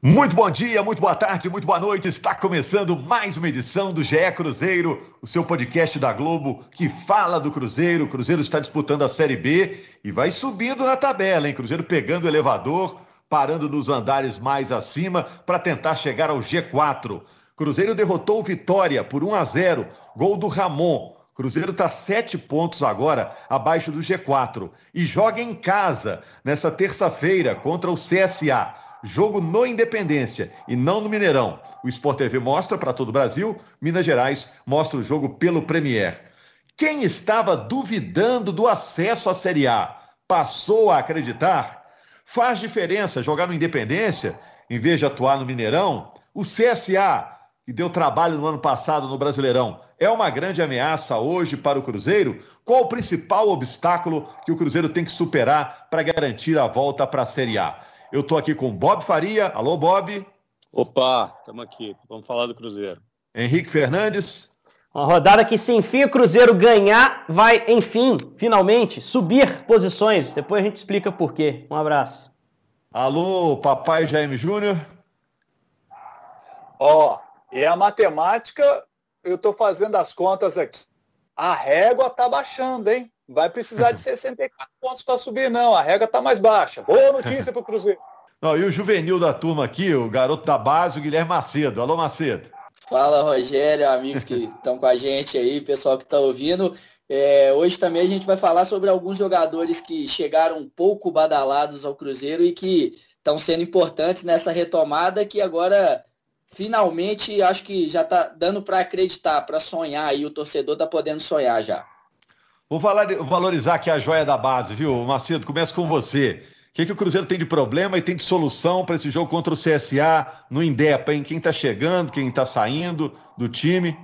Muito bom dia, muito boa tarde, muito boa noite. Está começando mais uma edição do GE Cruzeiro, o seu podcast da Globo que fala do Cruzeiro. O Cruzeiro está disputando a Série B e vai subindo na tabela, hein? Cruzeiro pegando o elevador, parando nos andares mais acima para tentar chegar ao G4. Cruzeiro derrotou Vitória por 1 a 0, gol do Ramon. Cruzeiro está sete pontos agora abaixo do G4 e joga em casa nessa terça-feira contra o CSA. Jogo no Independência e não no Mineirão. O Sport TV mostra para todo o Brasil, Minas Gerais mostra o jogo pelo Premier. Quem estava duvidando do acesso à Série A passou a acreditar? Faz diferença jogar no Independência em vez de atuar no Mineirão? O CSA, que deu trabalho no ano passado no Brasileirão, é uma grande ameaça hoje para o Cruzeiro? Qual o principal obstáculo que o Cruzeiro tem que superar para garantir a volta para a Série A? Eu estou aqui com Bob Faria. Alô, Bob. Opa, estamos aqui. Vamos falar do Cruzeiro. Henrique Fernandes. Uma rodada que, se enfim, o Cruzeiro ganhar, vai, enfim, finalmente, subir posições. Depois a gente explica por quê. Um abraço. Alô, papai Jaime Júnior. Ó, oh, e a matemática, eu estou fazendo as contas aqui. A régua tá baixando, hein? Vai precisar de 64 pontos para subir, não. A regra está mais baixa. Boa notícia para o Cruzeiro. Não, e o juvenil da turma aqui, o garoto da base, o Guilherme Macedo. Alô, Macedo. Fala, Rogério, amigos que estão com a gente aí, pessoal que está ouvindo. É, hoje também a gente vai falar sobre alguns jogadores que chegaram um pouco badalados ao Cruzeiro e que estão sendo importantes nessa retomada que agora finalmente acho que já está dando para acreditar, para sonhar e o torcedor está podendo sonhar já. Vou valorizar aqui a joia da base, viu? Macedo, começa com você. O que, que o Cruzeiro tem de problema e tem de solução para esse jogo contra o CSA no Indepa, hein? Quem está chegando, quem está saindo do time?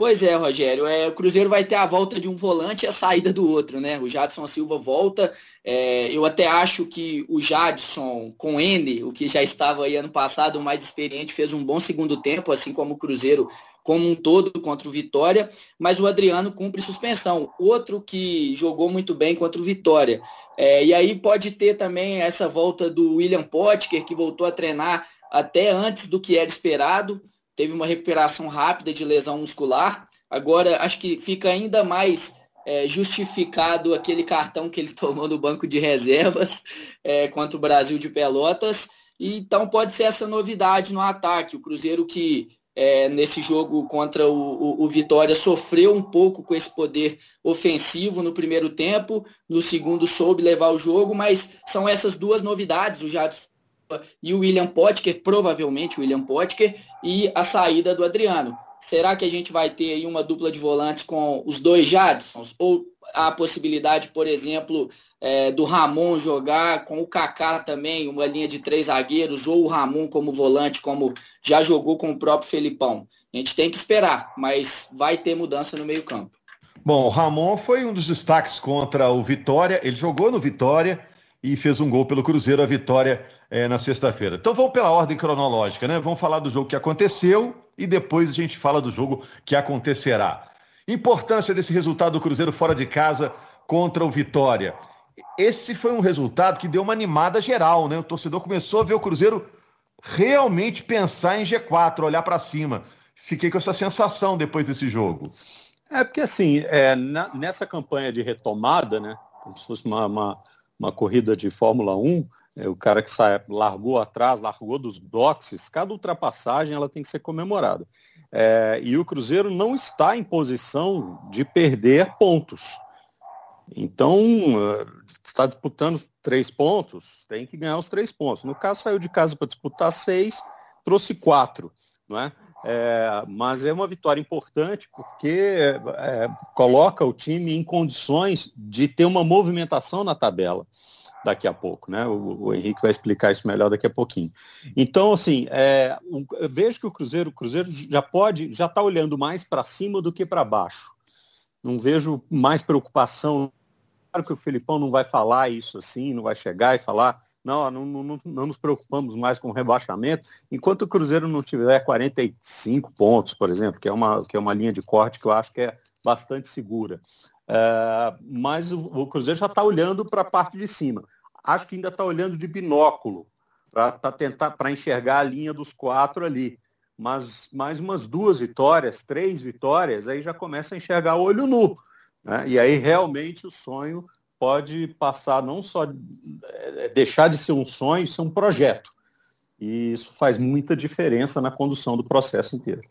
Pois é, Rogério. É, o Cruzeiro vai ter a volta de um volante e a saída do outro, né? O Jadson Silva volta. É, eu até acho que o Jadson, com N, o que já estava aí ano passado, o mais experiente, fez um bom segundo tempo, assim como o Cruzeiro como um todo contra o Vitória, mas o Adriano cumpre suspensão. Outro que jogou muito bem contra o Vitória. É, e aí pode ter também essa volta do William Potker, que voltou a treinar até antes do que era esperado teve uma recuperação rápida de lesão muscular. Agora, acho que fica ainda mais é, justificado aquele cartão que ele tomou no banco de reservas é, contra o Brasil de Pelotas. E, então pode ser essa novidade no ataque. O Cruzeiro que é, nesse jogo contra o, o, o, Vitória sofreu um pouco com esse poder ofensivo no primeiro tempo, no segundo soube levar o jogo, mas são essas duas novidades. O Jadson e o William Potker, provavelmente o William Potker, e a saída do Adriano. Será que a gente vai ter aí uma dupla de volantes com os dois Jadsons? Ou a possibilidade, por exemplo, é, do Ramon jogar com o Kaká também, uma linha de três zagueiros, ou o Ramon como volante, como já jogou com o próprio Felipão? A gente tem que esperar, mas vai ter mudança no meio campo. Bom, o Ramon foi um dos destaques contra o Vitória. Ele jogou no Vitória e fez um gol pelo Cruzeiro, a vitória é, na sexta-feira. Então vamos pela ordem cronológica, né? Vamos falar do jogo que aconteceu e depois a gente fala do jogo que acontecerá. Importância desse resultado do Cruzeiro fora de casa contra o Vitória. Esse foi um resultado que deu uma animada geral, né? O torcedor começou a ver o Cruzeiro realmente pensar em G4, olhar para cima. Fiquei com essa sensação depois desse jogo. É porque assim, é, na, nessa campanha de retomada, né? Como se fosse uma, uma, uma corrida de Fórmula 1, é, o cara que sai, largou atrás, largou dos boxes, cada ultrapassagem ela tem que ser comemorada. É, e o Cruzeiro não está em posição de perder pontos. Então, é, está disputando três pontos, tem que ganhar os três pontos. No caso, saiu de casa para disputar seis, trouxe quatro, não é? É, mas é uma vitória importante porque é, coloca o time em condições de ter uma movimentação na tabela daqui a pouco, né? O, o, Henrique vai explicar isso melhor daqui a pouquinho. Então, assim, é, eu vejo que o Cruzeiro, o Cruzeiro já pode, já está olhando mais para cima do que para baixo. Não vejo mais preocupação. Claro que o Felipão não vai falar isso assim, não vai chegar e falar, não, não, não, não nos preocupamos mais com rebaixamento, enquanto o Cruzeiro não tiver 45 pontos, por exemplo, que é uma, que é uma linha de corte que eu acho que é bastante segura. É, mas o, o, Cruzeiro já está olhando para a parte de cima. Acho que ainda está olhando de binóculo para tentar para enxergar a linha dos quatro ali. Mas mais umas duas vitórias, três vitórias, aí já começa a enxergar o olho nu. Né? E aí realmente o sonho pode passar não só é, deixar de ser um sonho, ser um projeto. E isso faz muita diferença na condução do processo inteiro.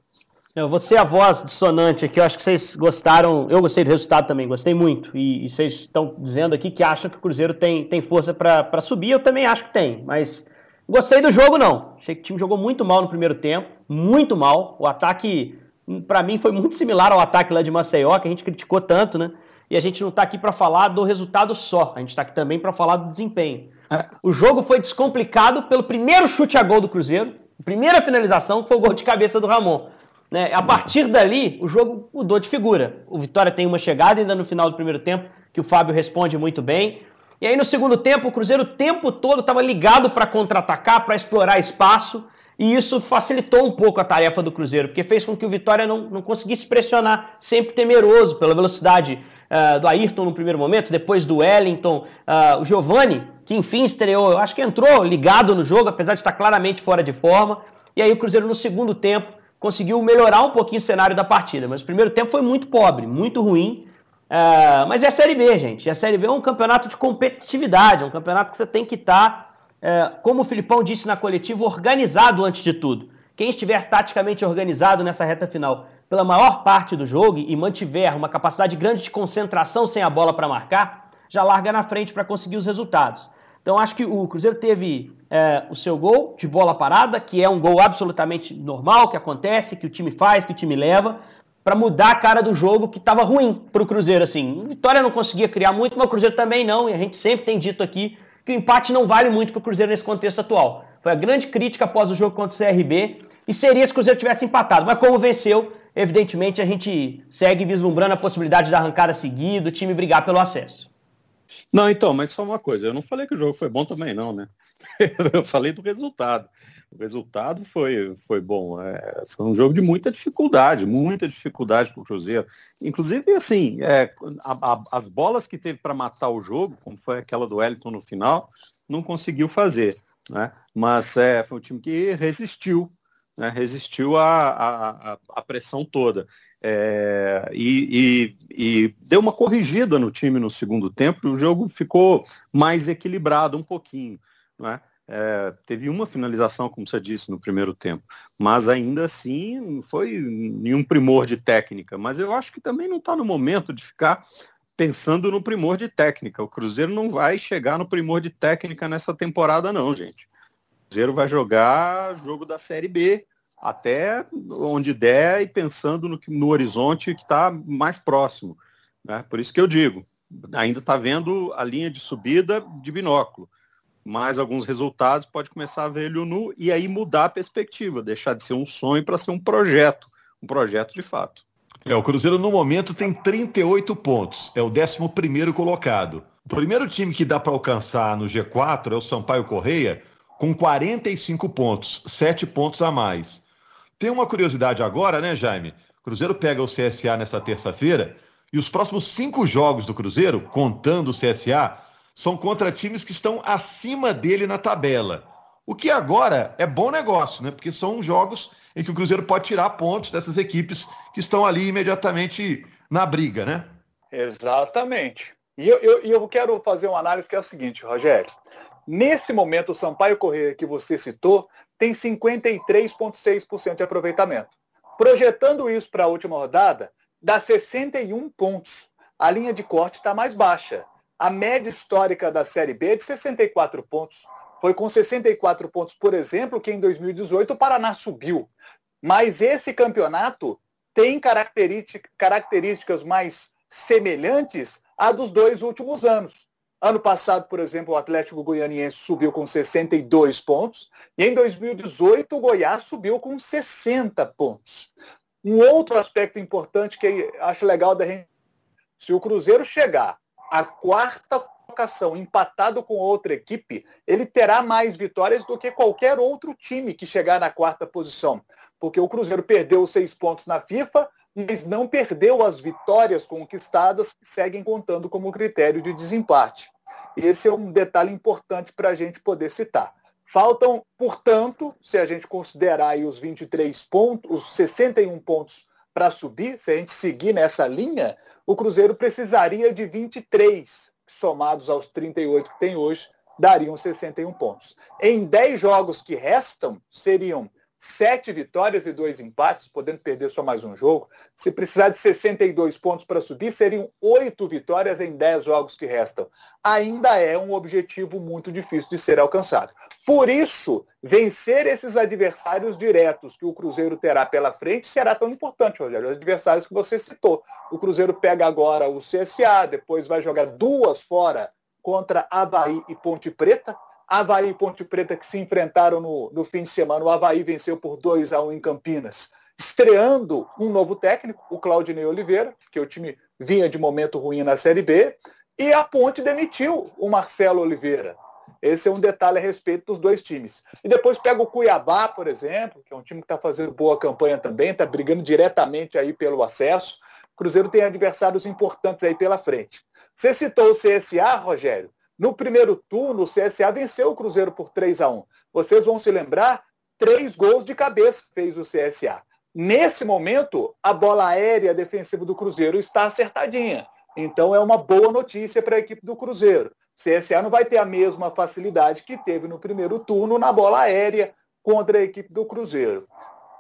Eu vou ser a voz dissonante aqui, eu acho que vocês gostaram, eu gostei do resultado também, gostei muito. E, e vocês estão dizendo aqui que acham que o Cruzeiro tem, tem força para subir, eu também acho que tem, mas gostei do jogo não. Achei que o time jogou muito mal no primeiro tempo, muito mal. O ataque, para mim, foi muito similar ao ataque lá de Maceió, que a gente criticou tanto, né? E a gente não está aqui para falar do resultado só, a gente está aqui também para falar do desempenho. É. O jogo foi descomplicado pelo primeiro chute a gol do Cruzeiro, primeira finalização, que foi o gol de cabeça do Ramon. Né? A partir dali, o jogo mudou de figura. O Vitória tem uma chegada ainda no final do primeiro tempo, que o Fábio responde muito bem. E aí no segundo tempo, o Cruzeiro o tempo todo estava ligado para contra-atacar, para explorar espaço. E isso facilitou um pouco a tarefa do Cruzeiro, porque fez com que o Vitória não, não conseguisse pressionar, sempre temeroso pela velocidade uh, do Ayrton no primeiro momento, depois do Wellington, uh, o Giovani, que enfim estreou, acho que entrou ligado no jogo, apesar de estar claramente fora de forma. E aí o Cruzeiro no segundo tempo conseguiu melhorar um pouquinho o cenário da partida. Mas o primeiro tempo foi muito pobre, muito ruim. Uh, mas é a Série B, gente. A Série B é um campeonato de competitividade, é um campeonato que você tem que estar, tá, uh, como o Filipão disse na coletiva, organizado antes de tudo. Quem estiver taticamente organizado nessa reta final pela maior parte do jogo e mantiver uma capacidade grande de concentração sem a bola para marcar, já larga na frente para conseguir os resultados. Então acho que o Cruzeiro teve é, o seu gol de bola parada, que é um gol absolutamente normal, que acontece, que o time faz, que o time leva, para mudar a cara do jogo que estava ruim para o Cruzeiro. Assim, Vitória não conseguia criar muito, mas o Cruzeiro também não, e a gente sempre tem dito aqui que o empate não vale muito para o Cruzeiro nesse contexto atual. Foi a grande crítica após o jogo contra o CRB, e seria se o Cruzeiro tivesse empatado, mas como venceu, evidentemente a gente segue vislumbrando a possibilidade da arrancada seguida, o time brigar pelo acesso. Não, então, mas só uma coisa, eu não falei que o jogo foi bom também, não, né? eu falei do resultado. O resultado foi, foi bom. É, foi um jogo de muita dificuldade, muita dificuldade para o Cruzeiro. Inclusive, assim, é, a, a, as bolas que teve para matar o jogo, como foi aquela do Wellington no final, não conseguiu fazer. Né? Mas é, foi um time que resistiu, né? resistiu à, pressão toda. É, e, e, e, deu uma corrigida no time no segundo tempo, o jogo ficou mais equilibrado um pouquinho. Né? É, teve uma finalização, como você disse, no primeiro tempo, mas ainda assim foi nenhum primor de técnica. Mas eu acho que também não está no momento de ficar pensando no primor de técnica. O Cruzeiro não vai chegar no primor de técnica nessa temporada, não, gente. Cruzeiro vai jogar jogo da Série B, até onde der e pensando no, no horizonte que está mais próximo. Né? Por isso que eu digo, ainda está vendo a linha de subida de binóculo. Mais alguns resultados, pode começar a ver ele nu e aí mudar a perspectiva, deixar de ser um sonho para ser um projeto, um projeto de fato. É, o Cruzeiro no momento tem 38 pontos, é o 11 colocado. O primeiro time que dá para alcançar no G4 é o Sampaio Correia, com 45 pontos, 7 pontos a mais. Tem uma curiosidade agora, né, Jaime? Cruzeiro pega o CSA nessa terça-feira e os próximos cinco jogos do Cruzeiro, contando o CSA, são contra times que estão acima dele na tabela. O que agora é bom negócio, né? Porque são jogos em que o Cruzeiro pode tirar pontos dessas equipes que estão ali imediatamente na briga, né? Exatamente. E eu, eu, eu quero fazer uma análise que é a seguinte, Rogério. Nesse momento, o Sampaio Correia que você citou tem 53,6% de aproveitamento. Projetando isso para a última rodada, dá 61 pontos. A linha de corte está mais baixa. A média histórica da Série B é de 64 pontos. Foi com 64 pontos, por exemplo, que em 2018 o Paraná subiu. Mas esse campeonato tem características mais semelhantes à dos dois últimos anos. Ano passado, por exemplo, o Atlético Goianiense subiu com 62 pontos e em 2018 o Goiás subiu com 60 pontos. Um outro aspecto importante que acho legal da gente, se o Cruzeiro chegar à quarta colocação empatado com outra equipe, ele terá mais vitórias do que qualquer outro time que chegar na quarta posição, porque o Cruzeiro perdeu seis pontos na FIFA, mas não perdeu as vitórias conquistadas que seguem contando como critério de desempate. Esse é um detalhe importante para a gente poder citar. Faltam, portanto, se a gente considerar os 23 pontos, os 61 pontos para subir, se a gente seguir nessa linha, o Cruzeiro precisaria de 23, somados aos 38 que tem hoje, dariam 61 pontos. Em 10 jogos que restam, seriam sete vitórias e dois empates, podendo perder só mais um jogo. Se precisar de 62 pontos para subir, seriam oito vitórias em 10 jogos que restam. Ainda é um objetivo muito difícil de ser alcançado. Por isso, vencer esses adversários diretos que o Cruzeiro terá pela frente será tão importante, Rogério. Os adversários que você citou. O Cruzeiro pega agora o CSA, depois vai jogar duas fora contra Havaí e Ponte Preta Havaí e Ponte Preta que se enfrentaram no, no fim de semana. O Havaí venceu por 2 a 1 em Campinas, estreando um novo técnico, o Claudinei Oliveira, que o time vinha de momento ruim na Série B, e a Ponte demitiu o Marcelo Oliveira. Esse é um detalhe a respeito dos dois times. E depois pega o Cuiabá, por exemplo, que é um time que está fazendo boa campanha também, está brigando diretamente aí pelo acesso. O Cruzeiro tem adversários importantes aí pela frente. Você citou o CSA, Rogério. No primeiro turno, o CSA venceu o Cruzeiro por 3 a 1 Vocês vão se lembrar, três gols de cabeça fez o CSA. Nesse momento, a bola aérea defensiva do Cruzeiro está acertadinha. Então é uma boa notícia para a equipe do Cruzeiro. O CSA não vai ter a mesma facilidade que teve no primeiro turno na bola aérea contra a equipe do Cruzeiro.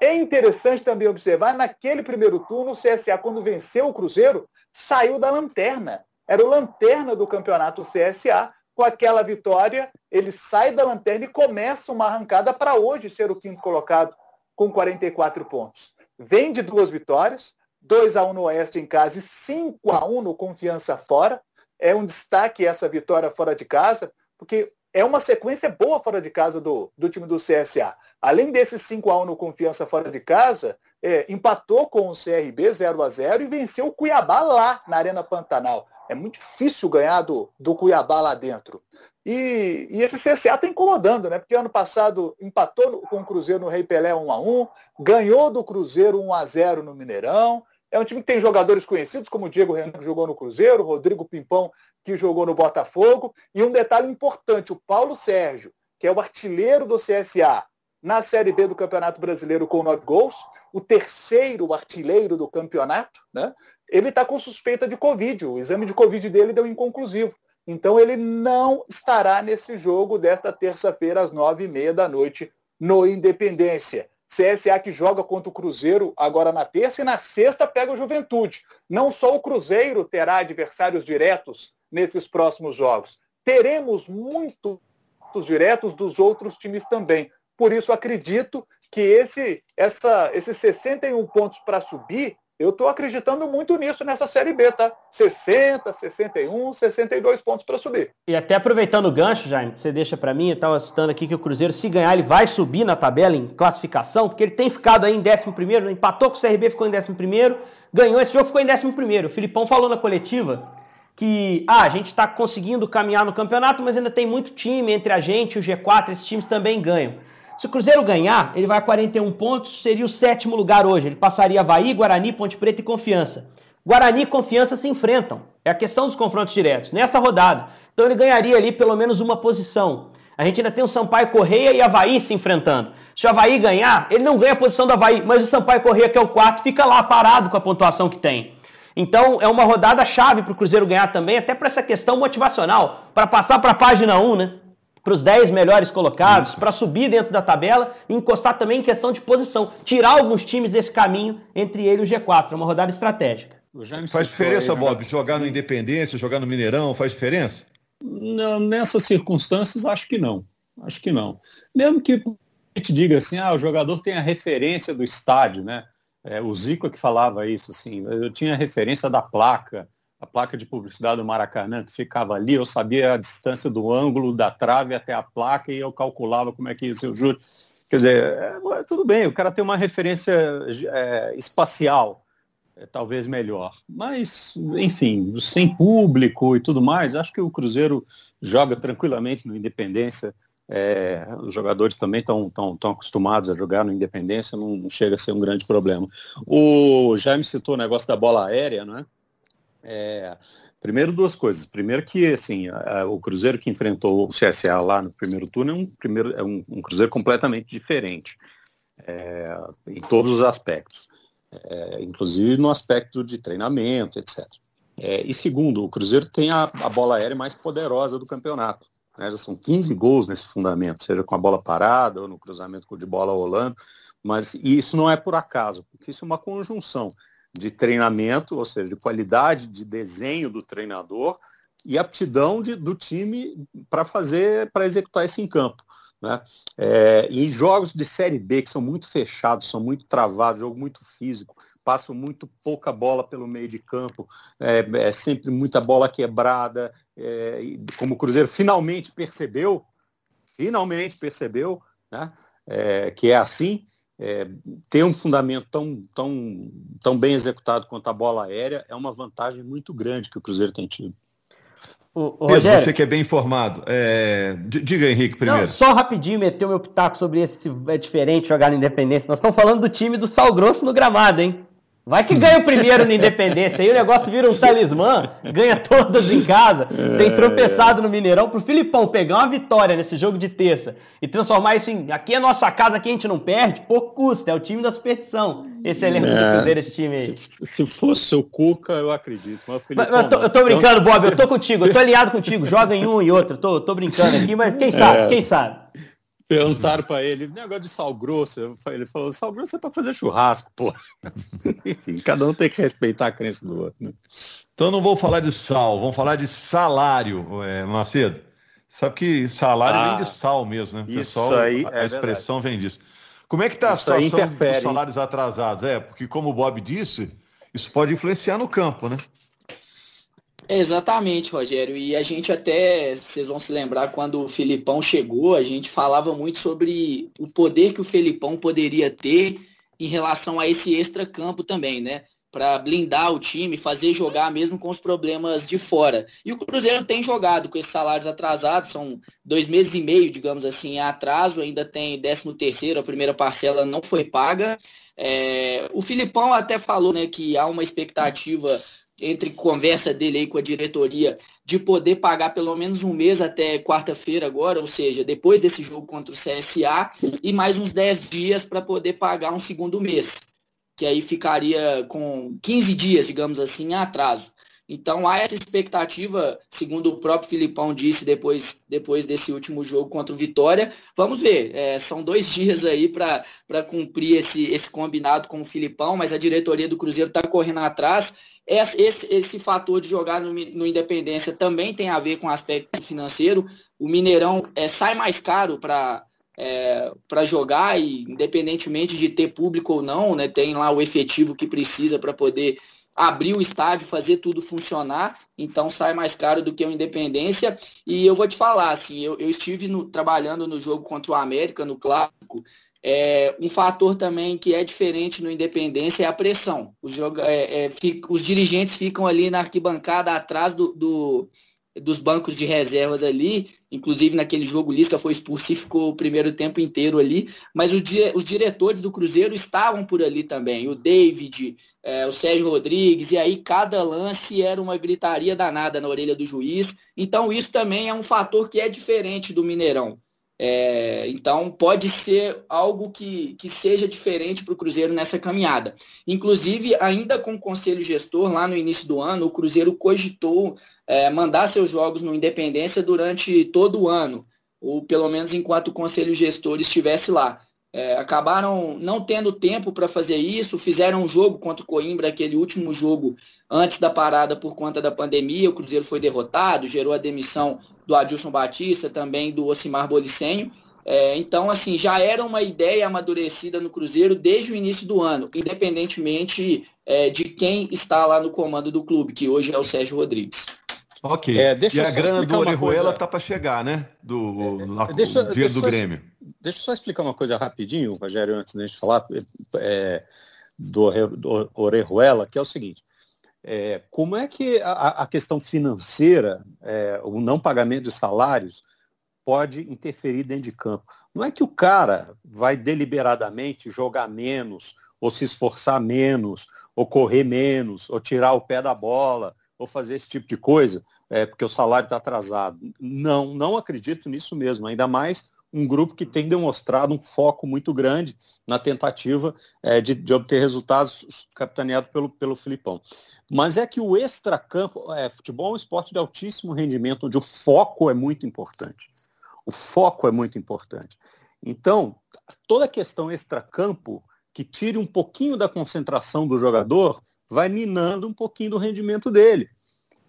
É interessante também observar, naquele primeiro turno, o CSA, quando venceu o Cruzeiro, saiu da lanterna era o lanterna do campeonato CSA. Com aquela vitória, ele sai da lanterna e começa uma arrancada para hoje ser o quinto colocado com 44 pontos. Vem de duas vitórias, 2 a 1 no Oeste em casa e 5 a 1 no Confiança fora. É um destaque essa vitória fora de casa, porque é uma sequência boa fora de casa do, do time do CSA. Além desse 5 a 1 no Confiança fora de casa, é, empatou com o CRB 0 a 0 e venceu o Cuiabá lá na Arena Pantanal. É muito difícil ganhar do, do Cuiabá lá dentro. E, e esse CSA está incomodando, né? Porque ano passado empatou com o Cruzeiro no Rei Pelé 1 a 1 ganhou do Cruzeiro 1 a 0 no Mineirão. É um time que tem jogadores conhecidos, como o Diego Renan, que jogou no Cruzeiro, Rodrigo Pimpão, que jogou no Botafogo. E um detalhe importante: o Paulo Sérgio, que é o artilheiro do CSA na Série B do Campeonato Brasileiro com nove gols, o terceiro artilheiro do campeonato, né? ele está com suspeita de Covid. O exame de Covid dele deu inconclusivo. Então ele não estará nesse jogo desta terça-feira às nove e meia da noite no Independência. CSA que joga contra o Cruzeiro agora na terça e na sexta pega o Juventude. Não só o Cruzeiro terá adversários diretos nesses próximos jogos. Teremos muitos diretos dos outros times também. Por isso acredito que esse, essa, esses 61 pontos para subir eu estou acreditando muito nisso nessa Série B, tá? 60, 61, 62 pontos para subir. E até aproveitando o gancho, Jaime, que você deixa para mim, eu estava citando aqui que o Cruzeiro, se ganhar, ele vai subir na tabela em classificação, porque ele tem ficado aí em 11º, né? empatou com o CRB, ficou em 11º, ganhou esse jogo, ficou em 11º. O Filipão falou na coletiva que ah, a gente está conseguindo caminhar no campeonato, mas ainda tem muito time entre a gente o G4, esses times também ganham. Se o Cruzeiro ganhar, ele vai a 41 pontos, seria o sétimo lugar hoje. Ele passaria Havaí, Guarani, Ponte Preta e Confiança. Guarani e Confiança se enfrentam. É a questão dos confrontos diretos, nessa rodada. Então ele ganharia ali pelo menos uma posição. A gente ainda tem o Sampaio Correia e Havaí se enfrentando. Se o Havaí ganhar, ele não ganha a posição do Havaí, mas o Sampaio Correia, que é o quarto, fica lá parado com a pontuação que tem. Então é uma rodada chave para o Cruzeiro ganhar também, até para essa questão motivacional, para passar para a página 1, né? Para os 10 melhores colocados, para subir dentro da tabela e encostar também em questão de posição. Tirar alguns times desse caminho, entre ele e o G4. É uma rodada estratégica. Faz diferença, aí, Bob, jogar no Independência, jogar no Mineirão, faz diferença? Não, nessas circunstâncias, acho que não. Acho que não. Mesmo que a gente diga assim, ah, o jogador tem a referência do estádio, né? É, o Zico é que falava isso, assim, eu tinha a referência da placa, a placa de publicidade do Maracanã, que ficava ali, eu sabia a distância do ângulo da trave até a placa e eu calculava como é que ia ser o júri. Quer dizer, é, tudo bem, o cara tem uma referência é, espacial, é, talvez melhor. Mas, enfim, sem público e tudo mais, acho que o Cruzeiro joga tranquilamente no Independência. É, os jogadores também estão tão, tão acostumados a jogar no Independência, não, não chega a ser um grande problema. O Jaime citou o negócio da bola aérea, não é? É, Primeiro, duas coisas. Primeiro que, assim, a, a, o Cruzeiro que enfrentou o CSA lá no primeiro turno é um, primeiro, é um, um Cruzeiro completamente diferente é, em todos os aspectos, é, inclusive no aspecto de treinamento, etc. É, e segundo, o Cruzeiro tem a, a, bola aérea mais poderosa do campeonato. Né? Já são 15 gols nesse fundamento, seja com a bola parada ou no cruzamento de bola rolando. Mas isso não é por acaso, porque isso é uma conjunção de treinamento, ou seja, de qualidade de desenho do treinador e aptidão de, do time para fazer, para executar isso em campo. Né? É, em jogos de Série B, que são muito fechados, são muito travados, jogo muito físico, passam muito pouca bola pelo meio de campo, é, é sempre muita bola quebrada, é, como o Cruzeiro finalmente percebeu, finalmente percebeu né, é, que é assim, é, ter um fundamento tão, tão, tão bem executado quanto a bola aérea é uma vantagem muito grande que o Cruzeiro tem tido. O, o Rogério, você que é bem informado, é... diga Henrique primeiro. Não, só rapidinho meter o meu pitaco sobre esse é diferente jogar na Independência. Nós estamos falando do time do Sal Grosso no gramado, hein? Vai que ganha o primeiro na Independência, aí o negócio vira um talismã, ganha todas em casa, tem é. tropeçado no Mineirão. Pro Filipão pegar uma vitória nesse jogo de terça e transformar isso em aqui é nossa casa, aqui a gente não perde, pouco custa, é o time da superstição. Esse elenco é, do Cruzeiro, esse time aí. Se, se fosse o Cuca, eu acredito. Mas, Filipão, mas eu, tô, eu tô brincando, Bob, eu tô contigo, eu tô alinhado contigo, joga em um e outro, tô, tô brincando aqui, mas quem sabe, é. quem sabe. Perguntaram para ele, negócio de sal grosso. Ele falou, sal grosso é para fazer churrasco, pô. Enfim, cada um tem que respeitar a crença do outro. Né? Então não vou falar de sal, vamos falar de salário, é, Macedo. Sabe que salário ah, vem de sal mesmo, né? Isso Pessoal, aí a, a é expressão vem disso. Como é que está a situação dos salários atrasados? É, porque como o Bob disse, isso pode influenciar no campo, né? Exatamente, Rogério. E a gente até, vocês vão se lembrar, quando o Filipão chegou, a gente falava muito sobre o poder que o Filipão poderia ter em relação a esse extra-campo também, né? Para blindar o time, fazer jogar mesmo com os problemas de fora. E o Cruzeiro tem jogado com esses salários atrasados, são dois meses e meio, digamos assim, em atraso, ainda tem 13 terceiro, a primeira parcela não foi paga. É, o Filipão até falou né, que há uma expectativa entre conversa dele aí com a diretoria, de poder pagar pelo menos um mês até quarta-feira agora, ou seja, depois desse jogo contra o CSA, e mais uns 10 dias para poder pagar um segundo mês, que aí ficaria com 15 dias, digamos assim, em atraso. Então há essa expectativa, segundo o próprio Filipão disse depois, depois desse último jogo contra o Vitória. Vamos ver, é, são dois dias aí para cumprir esse, esse combinado com o Filipão, mas a diretoria do Cruzeiro está correndo atrás esse, esse, esse fator de jogar no, no, Independência também tem a ver com o aspecto financeiro. O Mineirão é, sai mais caro para é, para jogar e independentemente de ter público ou não, né, tem lá o efetivo que precisa para poder abrir o estádio, fazer tudo funcionar, então sai mais caro do que o Independência. E eu vou te falar, assim, eu, eu estive no, trabalhando no jogo contra o América, no Clássico, é, um fator também que é diferente no Independência é a pressão. Os, é, é, os dirigentes ficam ali na arquibancada atrás do, do, dos bancos de reservas ali. Inclusive naquele jogo, o Lisca foi expulso e ficou o primeiro tempo inteiro ali. Mas os, os diretores do Cruzeiro estavam por ali também. O David, é, o Sérgio Rodrigues, e aí cada lance era uma gritaria danada na orelha do juiz. Então isso também é um fator que é diferente do Mineirão. É, então pode ser algo que, que seja diferente para o Cruzeiro nessa caminhada. Inclusive, ainda com o conselho gestor, lá no início do ano, o Cruzeiro cogitou é, mandar seus jogos no Independência durante todo o ano, ou pelo menos enquanto o conselho gestor estivesse lá. É, acabaram não tendo tempo para fazer isso, fizeram um jogo contra o Coimbra, aquele último jogo antes da parada por conta da pandemia. O Cruzeiro foi derrotado, gerou a demissão do Adilson Batista, também do Ocimar Bolicenho. É, então, assim, já era uma ideia amadurecida no Cruzeiro desde o início do ano, independentemente é, de quem está lá no comando do clube, que hoje é o Sérgio Rodrigues. Ok. É, e a grana do Orejuela tá para chegar, né? Do, é, deixa, do dinheiro do Grêmio. Deixa eu só explicar uma coisa rapidinho, Rogério, antes da gente falar é, do, do Orejuela, que é o seguinte. É, como é que a, a questão financeira, é, o não pagamento de salários, pode interferir dentro de campo? Não é que o cara vai deliberadamente jogar menos, ou se esforçar menos, ou correr menos, ou tirar o pé da bola, ou fazer esse tipo de coisa, é, porque o salário está atrasado. Não, não acredito nisso mesmo, ainda mais um grupo que tem demonstrado um foco muito grande na tentativa é, de, de, obter resultados capitaneado pelo, pelo Filipão. Mas é que o extracampo, é, futebol é um esporte de altíssimo rendimento, onde o foco é muito importante. O foco é muito importante. Então, toda a questão extracampo que tire um pouquinho da concentração do jogador vai minando um pouquinho do rendimento dele.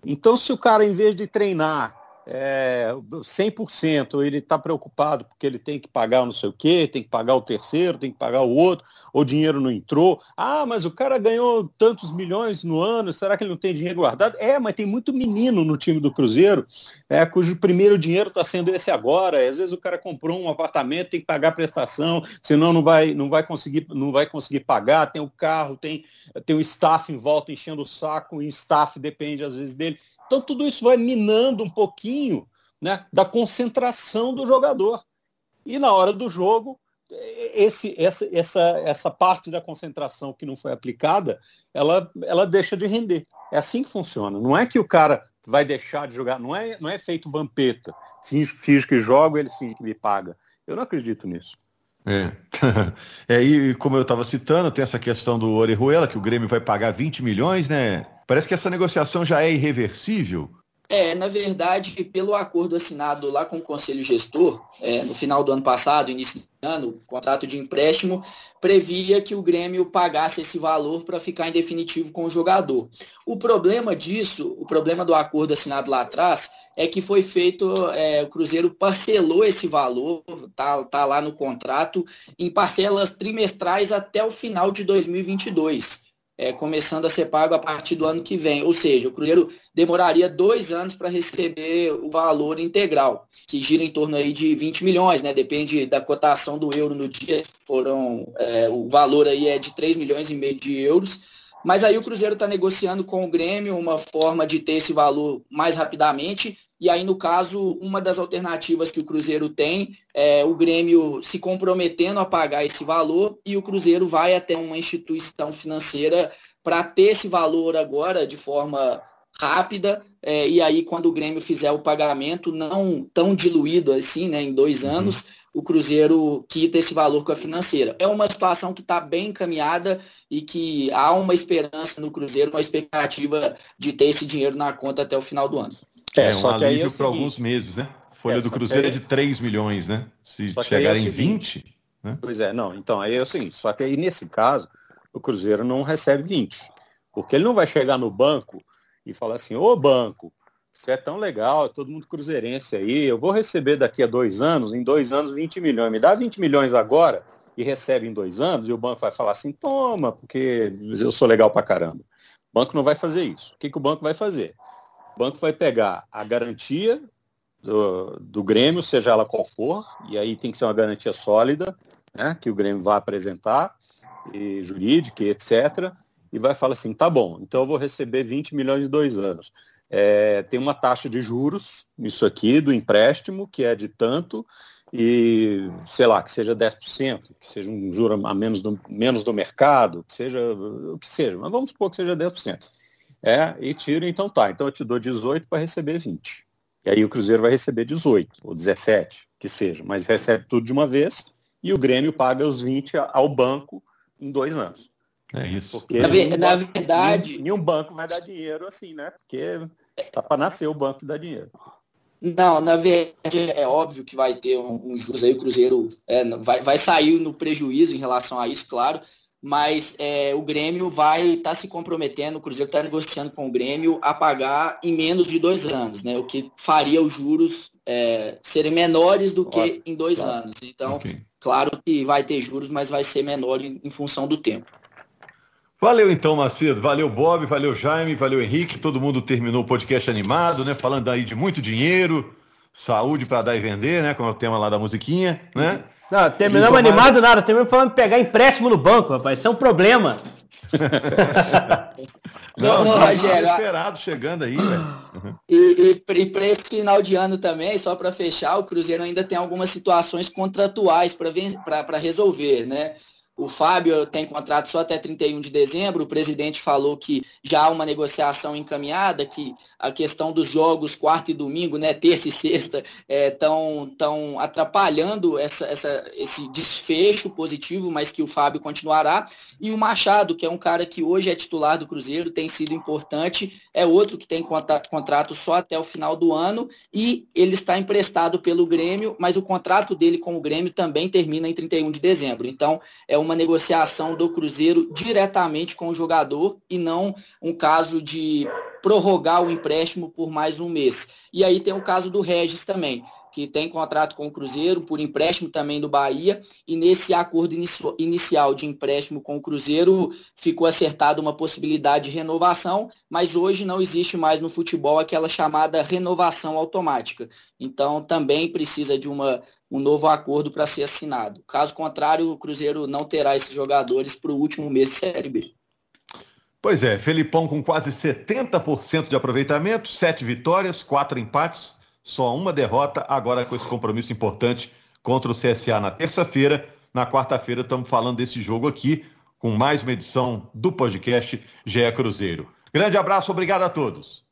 Então, se o cara, em vez de treinar é, 100%, ele está preocupado porque ele tem que pagar não sei o quê, tem que pagar o terceiro, tem que pagar o outro, o dinheiro não entrou. Ah, mas o cara ganhou tantos milhões no ano, será que ele não tem dinheiro guardado? É, mas tem muito menino no time do Cruzeiro, é, cujo primeiro dinheiro está sendo esse agora. Às vezes o cara comprou um apartamento, tem que pagar a prestação, senão não vai, não vai, conseguir, não vai conseguir pagar, tem o carro, tem, tem o staff em volta enchendo o saco, e o staff depende às vezes dele. Então, tudo isso vai minando um pouquinho né, da concentração do jogador. E na hora do jogo, esse, essa, essa, essa parte da concentração que não foi aplicada, ela, ela deixa de render. É assim que funciona. Não é que o cara vai deixar de jogar, não é, não é feito vampeta. Finge, finge que joga, ele finge que me paga. Eu não acredito nisso. É. é e como eu estava citando, tem essa questão do Orejuela, que o Grêmio vai pagar 20 milhões, né? Parece que essa negociação já é irreversível. É, na verdade, pelo acordo assinado lá com o Conselho Gestor, é, no final do ano passado, início do ano, o contrato de empréstimo previa que o Grêmio pagasse esse valor para ficar em definitivo com o jogador. O problema disso, o problema do acordo assinado lá atrás, é que foi feito, é, o Cruzeiro parcelou esse valor, tá, tá lá no contrato, em parcelas trimestrais até o final de 2022 é, começando a ser pago a partir do ano que vem. Ou seja, o Cruzeiro demoraria dois anos para receber o valor integral, que gira em torno aí de 20 milhões, né? Depende da cotação do euro no dia. Foram, é, o valor aí é de 3 milhões e meio de euros. Mas aí o Cruzeiro está negociando com o Grêmio uma forma de ter esse valor mais rapidamente e aí, no caso, uma das alternativas que o Cruzeiro tem é o Grêmio se comprometendo a pagar esse valor e o Cruzeiro vai até uma instituição financeira para ter esse valor agora de forma rápida. É, e aí, quando o Grêmio fizer o pagamento, não tão diluído assim, né, em dois uhum. anos, o Cruzeiro quita esse valor com a financeira. É uma situação que está bem encaminhada e que há uma esperança no Cruzeiro, uma expectativa de ter esse dinheiro na conta até o final do ano. É, é um só que alívio é para alguns meses, né? Folha é, do Cruzeiro é de 3 milhões, né? Se chegar em 20. Né? Pois é, não. Então, aí é o seguinte, só que aí nesse caso, o Cruzeiro não recebe 20. Porque ele não vai chegar no banco e falar assim, ô banco, você é tão legal, todo mundo cruzeirense aí, eu vou receber daqui a dois anos, em dois anos, 20 milhões. Me dá 20 milhões agora e recebe em dois anos, e o banco vai falar assim, toma, porque eu sou legal pra caramba. O banco não vai fazer isso. O que, que o banco vai fazer? Banco vai pegar a garantia do, do Grêmio, seja ela qual for, e aí tem que ser uma garantia sólida, né, que o Grêmio vai apresentar, e jurídica, e etc., e vai falar assim, tá bom, então eu vou receber 20 milhões em dois anos. É, tem uma taxa de juros nisso aqui, do empréstimo, que é de tanto, e sei lá, que seja 10%, que seja um juro a menos do, menos do mercado, que seja o que seja, mas vamos supor que seja 10%. É, e tira, então tá. Então eu te dou 18 para receber 20. E aí o Cruzeiro vai receber 18, ou 17, que seja, mas recebe tudo de uma vez e o Grêmio paga os 20 ao banco em dois anos. É isso. Porque na, ver, na verdade. Nenhum banco vai dar dinheiro assim, né? Porque tá para nascer o banco e dar dinheiro. Não, na verdade é óbvio que vai ter um, um juros aí, o Cruzeiro é, vai, vai sair no prejuízo em relação a isso, claro, mas é, o Grêmio vai estar tá se comprometendo, o Cruzeiro está negociando com o Grêmio a pagar em menos de dois anos, né? O que faria os juros é, serem menores do que em dois claro. anos. Então, okay. claro que vai ter juros, mas vai ser menor em, em função do tempo. Valeu então, Macedo. Valeu, Bob. Valeu, Jaime. Valeu, Henrique. Todo mundo terminou o podcast animado, né? Falando aí de muito dinheiro, saúde para dar e vender, né? Como é o tema lá da musiquinha, né? Não, terminamos animado nada, terminamos falando de pegar empréstimo no banco, rapaz. Isso é um problema. não, não, Rogério. esperado chegando aí, velho. Uhum. E, e, e para esse final de ano também, só para fechar, o Cruzeiro ainda tem algumas situações contratuais para resolver, né? O Fábio tem contrato só até 31 de dezembro. O presidente falou que já há uma negociação encaminhada, que a questão dos jogos quarta e domingo, né, terça e sexta, estão é, tão atrapalhando essa, essa, esse desfecho positivo, mas que o Fábio continuará. E o Machado, que é um cara que hoje é titular do Cruzeiro, tem sido importante, é outro que tem contrato só até o final do ano e ele está emprestado pelo Grêmio, mas o contrato dele com o Grêmio também termina em 31 de dezembro. Então, é uma negociação do Cruzeiro diretamente com o jogador e não um caso de prorrogar o empréstimo por mais um mês. E aí tem o caso do Regis também, que tem contrato com o Cruzeiro por empréstimo também do Bahia, e nesse acordo inicial de empréstimo com o Cruzeiro ficou acertada uma possibilidade de renovação, mas hoje não existe mais no futebol aquela chamada renovação automática. Então também precisa de uma, um novo acordo para ser assinado. Caso contrário, o Cruzeiro não terá esses jogadores para o último mês de Série B. Pois é, Felipão com quase 70% de aproveitamento, sete vitórias, quatro empates, só uma derrota, agora com esse compromisso importante contra o CSA na terça-feira. Na quarta-feira estamos falando desse jogo aqui, com mais uma edição do podcast GE Cruzeiro. Grande abraço, obrigado a todos.